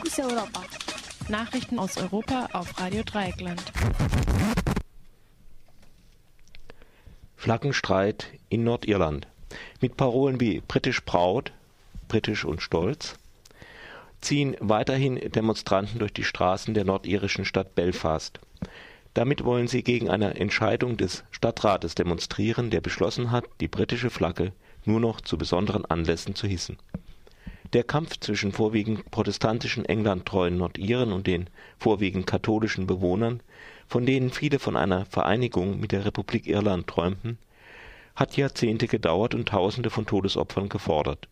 Fokus Europa. Nachrichten aus Europa auf Radio Dreieckland. Flaggenstreit in Nordirland. Mit Parolen wie britisch Braut, britisch und stolz, ziehen weiterhin Demonstranten durch die Straßen der nordirischen Stadt Belfast. Damit wollen sie gegen eine Entscheidung des Stadtrates demonstrieren, der beschlossen hat, die britische Flagge nur noch zu besonderen Anlässen zu hissen. Der Kampf zwischen vorwiegend protestantischen England-treuen Nordiren und den vorwiegend katholischen Bewohnern, von denen viele von einer Vereinigung mit der Republik Irland träumten, hat Jahrzehnte gedauert und Tausende von Todesopfern gefordert,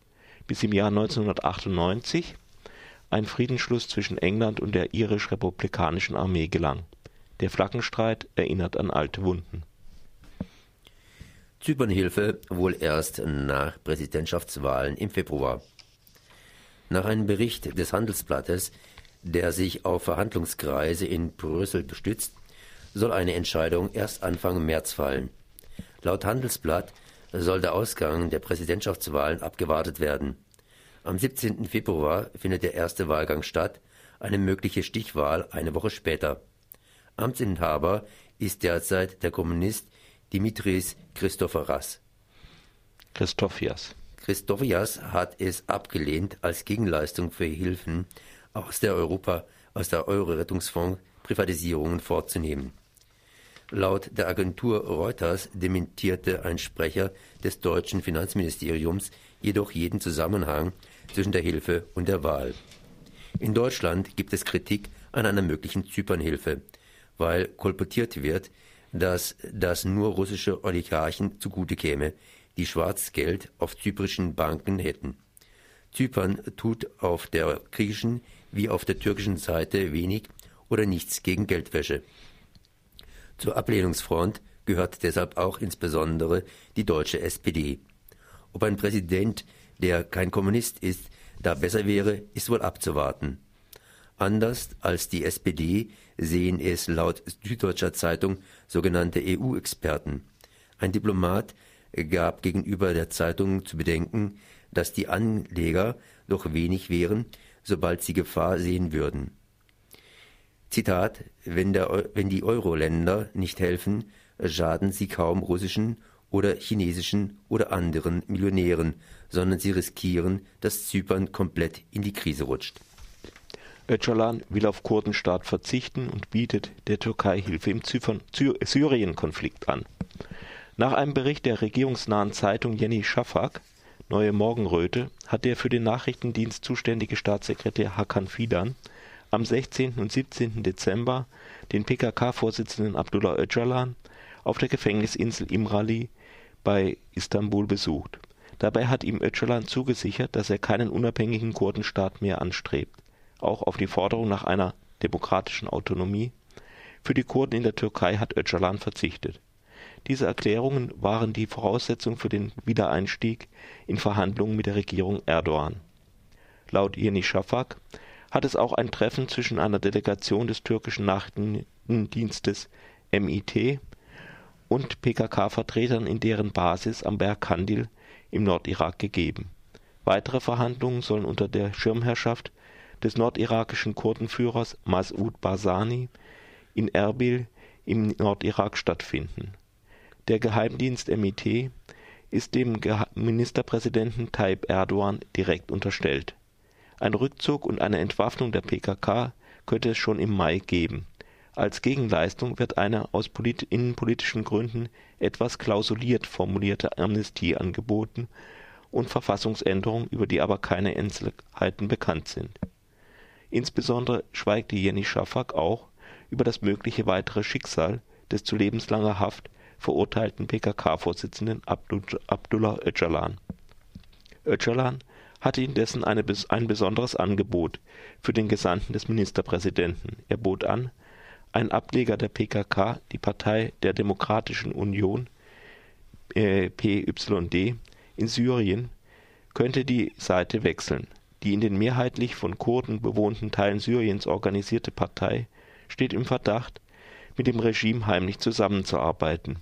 bis im Jahr 1998 ein Friedensschluss zwischen England und der irisch-republikanischen Armee gelang. Der Flaggenstreit erinnert an alte Wunden. Zypernhilfe wohl erst nach Präsidentschaftswahlen im Februar. Nach einem Bericht des Handelsblattes, der sich auf Verhandlungskreise in Brüssel stützt, soll eine Entscheidung erst Anfang März fallen. Laut Handelsblatt soll der Ausgang der Präsidentschaftswahlen abgewartet werden. Am 17. Februar findet der erste Wahlgang statt, eine mögliche Stichwahl eine Woche später. Amtsinhaber ist derzeit der Kommunist Dimitris Christoforas. Christofias. Christofias hat es abgelehnt, als Gegenleistung für Hilfen aus der Europa, aus der Euro-Rettungsfonds Privatisierungen vorzunehmen. Laut der Agentur Reuters dementierte ein Sprecher des deutschen Finanzministeriums jedoch jeden Zusammenhang zwischen der Hilfe und der Wahl. In Deutschland gibt es Kritik an einer möglichen Zypernhilfe, weil kolportiert wird, dass das nur russische Oligarchen zugute käme, die Schwarzgeld auf zyprischen Banken hätten. Zypern tut auf der griechischen wie auf der türkischen Seite wenig oder nichts gegen Geldwäsche. Zur Ablehnungsfront gehört deshalb auch insbesondere die deutsche SPD. Ob ein Präsident, der kein Kommunist ist, da besser wäre, ist wohl abzuwarten. Anders als die SPD sehen es laut Süddeutscher Zeitung sogenannte EU-Experten. Ein Diplomat gab gegenüber der Zeitung zu bedenken, dass die Anleger doch wenig wären, sobald sie Gefahr sehen würden. Zitat, wenn, der, wenn die Euro-Länder nicht helfen, schaden sie kaum russischen oder chinesischen oder anderen Millionären, sondern sie riskieren, dass Zypern komplett in die Krise rutscht. Öcalan will auf Kurdenstaat verzichten und bietet der Türkei Hilfe im Syrien-Konflikt an. Nach einem Bericht der regierungsnahen Zeitung Jenny Schafak, Neue Morgenröte, hat der für den Nachrichtendienst zuständige Staatssekretär Hakan Fidan am 16. und 17. Dezember den PKK-Vorsitzenden Abdullah Öcalan auf der Gefängnisinsel Imrali bei Istanbul besucht. Dabei hat ihm Öcalan zugesichert, dass er keinen unabhängigen Kurdenstaat mehr anstrebt. Auch auf die Forderung nach einer demokratischen Autonomie für die Kurden in der Türkei hat Öcalan verzichtet. Diese Erklärungen waren die Voraussetzung für den Wiedereinstieg in Verhandlungen mit der Regierung Erdogan. Laut Yeni Shafak hat es auch ein Treffen zwischen einer Delegation des türkischen Nachrichtendienstes MIT und PKK-Vertretern in deren Basis am Berg Kandil im Nordirak gegeben. Weitere Verhandlungen sollen unter der Schirmherrschaft des nordirakischen Kurdenführers Mas'ud Barzani in Erbil im Nordirak stattfinden. Der Geheimdienst MIT ist dem Ministerpräsidenten Tayyip Erdogan direkt unterstellt ein Rückzug und eine Entwaffnung der PKK könnte es schon im Mai geben. Als Gegenleistung wird eine aus innenpolitischen Gründen etwas klausuliert formulierte Amnestie angeboten und Verfassungsänderungen, über die aber keine Einzelheiten bekannt sind. Insbesondere schweigte Jenny Schafak auch über das mögliche weitere Schicksal des zu lebenslanger Haft verurteilten PKK-Vorsitzenden Abdullah Öcalan. Öcalan hatte indessen eine, ein besonderes Angebot für den Gesandten des Ministerpräsidenten. Er bot an, ein Ableger der PKK, die Partei der Demokratischen Union äh, (PYD) in Syrien, könnte die Seite wechseln. Die in den mehrheitlich von Kurden bewohnten Teilen Syriens organisierte Partei steht im Verdacht, mit dem Regime heimlich zusammenzuarbeiten.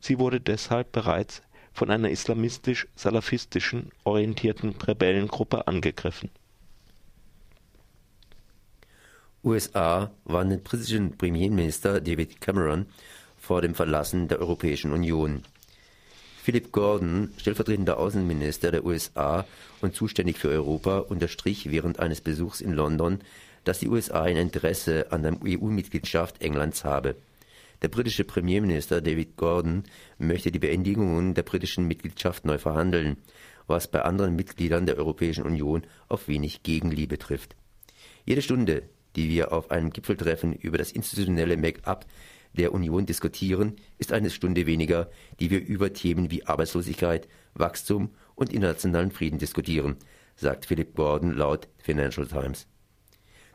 Sie wurde deshalb bereits von einer islamistisch-salafistischen orientierten Rebellengruppe angegriffen. USA warnen den britischen Premierminister David Cameron vor dem Verlassen der Europäischen Union. Philip Gordon, stellvertretender Außenminister der USA und zuständig für Europa, unterstrich während eines Besuchs in London, dass die USA ein Interesse an der EU-Mitgliedschaft Englands habe. Der britische Premierminister David Gordon möchte die Beendigungen der britischen Mitgliedschaft neu verhandeln, was bei anderen Mitgliedern der Europäischen Union auf wenig Gegenliebe trifft. Jede Stunde, die wir auf einem Gipfeltreffen über das institutionelle Make-up der Union diskutieren, ist eine Stunde weniger, die wir über Themen wie Arbeitslosigkeit, Wachstum und internationalen Frieden diskutieren, sagt Philip Gordon laut Financial Times.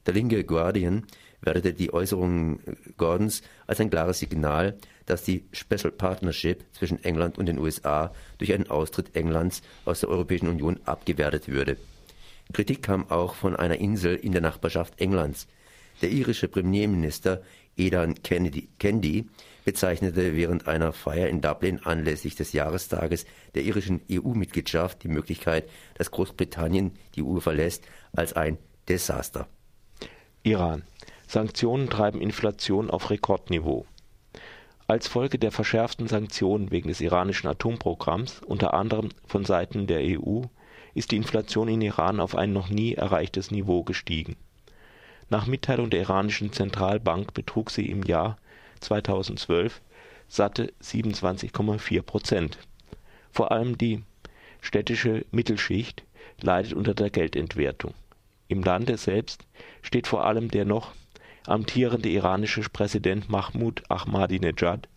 Der linke Guardian wertete die Äußerungen Gordons als ein klares Signal, dass die Special Partnership zwischen England und den USA durch einen Austritt Englands aus der Europäischen Union abgewertet würde. Kritik kam auch von einer Insel in der Nachbarschaft Englands. Der irische Premierminister Edan Kennedy, bezeichnete während einer Feier in Dublin anlässlich des Jahrestages der irischen EU-Mitgliedschaft die Möglichkeit, dass Großbritannien die EU verlässt, als ein Desaster. Iran. Sanktionen treiben Inflation auf Rekordniveau. Als Folge der verschärften Sanktionen wegen des iranischen Atomprogramms, unter anderem von Seiten der EU, ist die Inflation in Iran auf ein noch nie erreichtes Niveau gestiegen. Nach Mitteilung der iranischen Zentralbank betrug sie im Jahr 2012 satte 27,4 Prozent. Vor allem die städtische Mittelschicht leidet unter der Geldentwertung. Im Lande selbst steht vor allem der noch amtierende iranische Präsident Mahmoud Ahmadinejad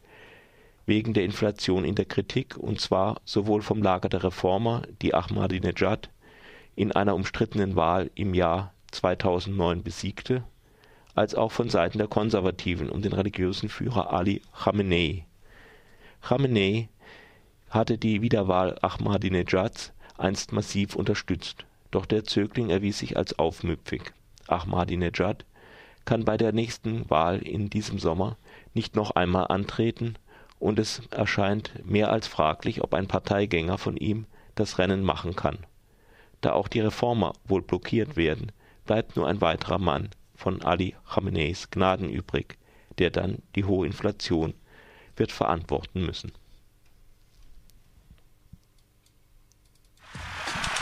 wegen der Inflation in der Kritik, und zwar sowohl vom Lager der Reformer, die Ahmadinejad in einer umstrittenen Wahl im Jahr 2009 besiegte, als auch von Seiten der Konservativen um den religiösen Führer Ali Khamenei. Khamenei hatte die Wiederwahl Ahmadinejads einst massiv unterstützt, doch der Zögling erwies sich als aufmüpfig. Ahmadinejad kann bei der nächsten Wahl in diesem Sommer nicht noch einmal antreten und es erscheint mehr als fraglich, ob ein Parteigänger von ihm das Rennen machen kann. Da auch die Reformer wohl blockiert werden, bleibt nur ein weiterer Mann von Ali Khameneis Gnaden übrig, der dann die hohe Inflation wird verantworten müssen.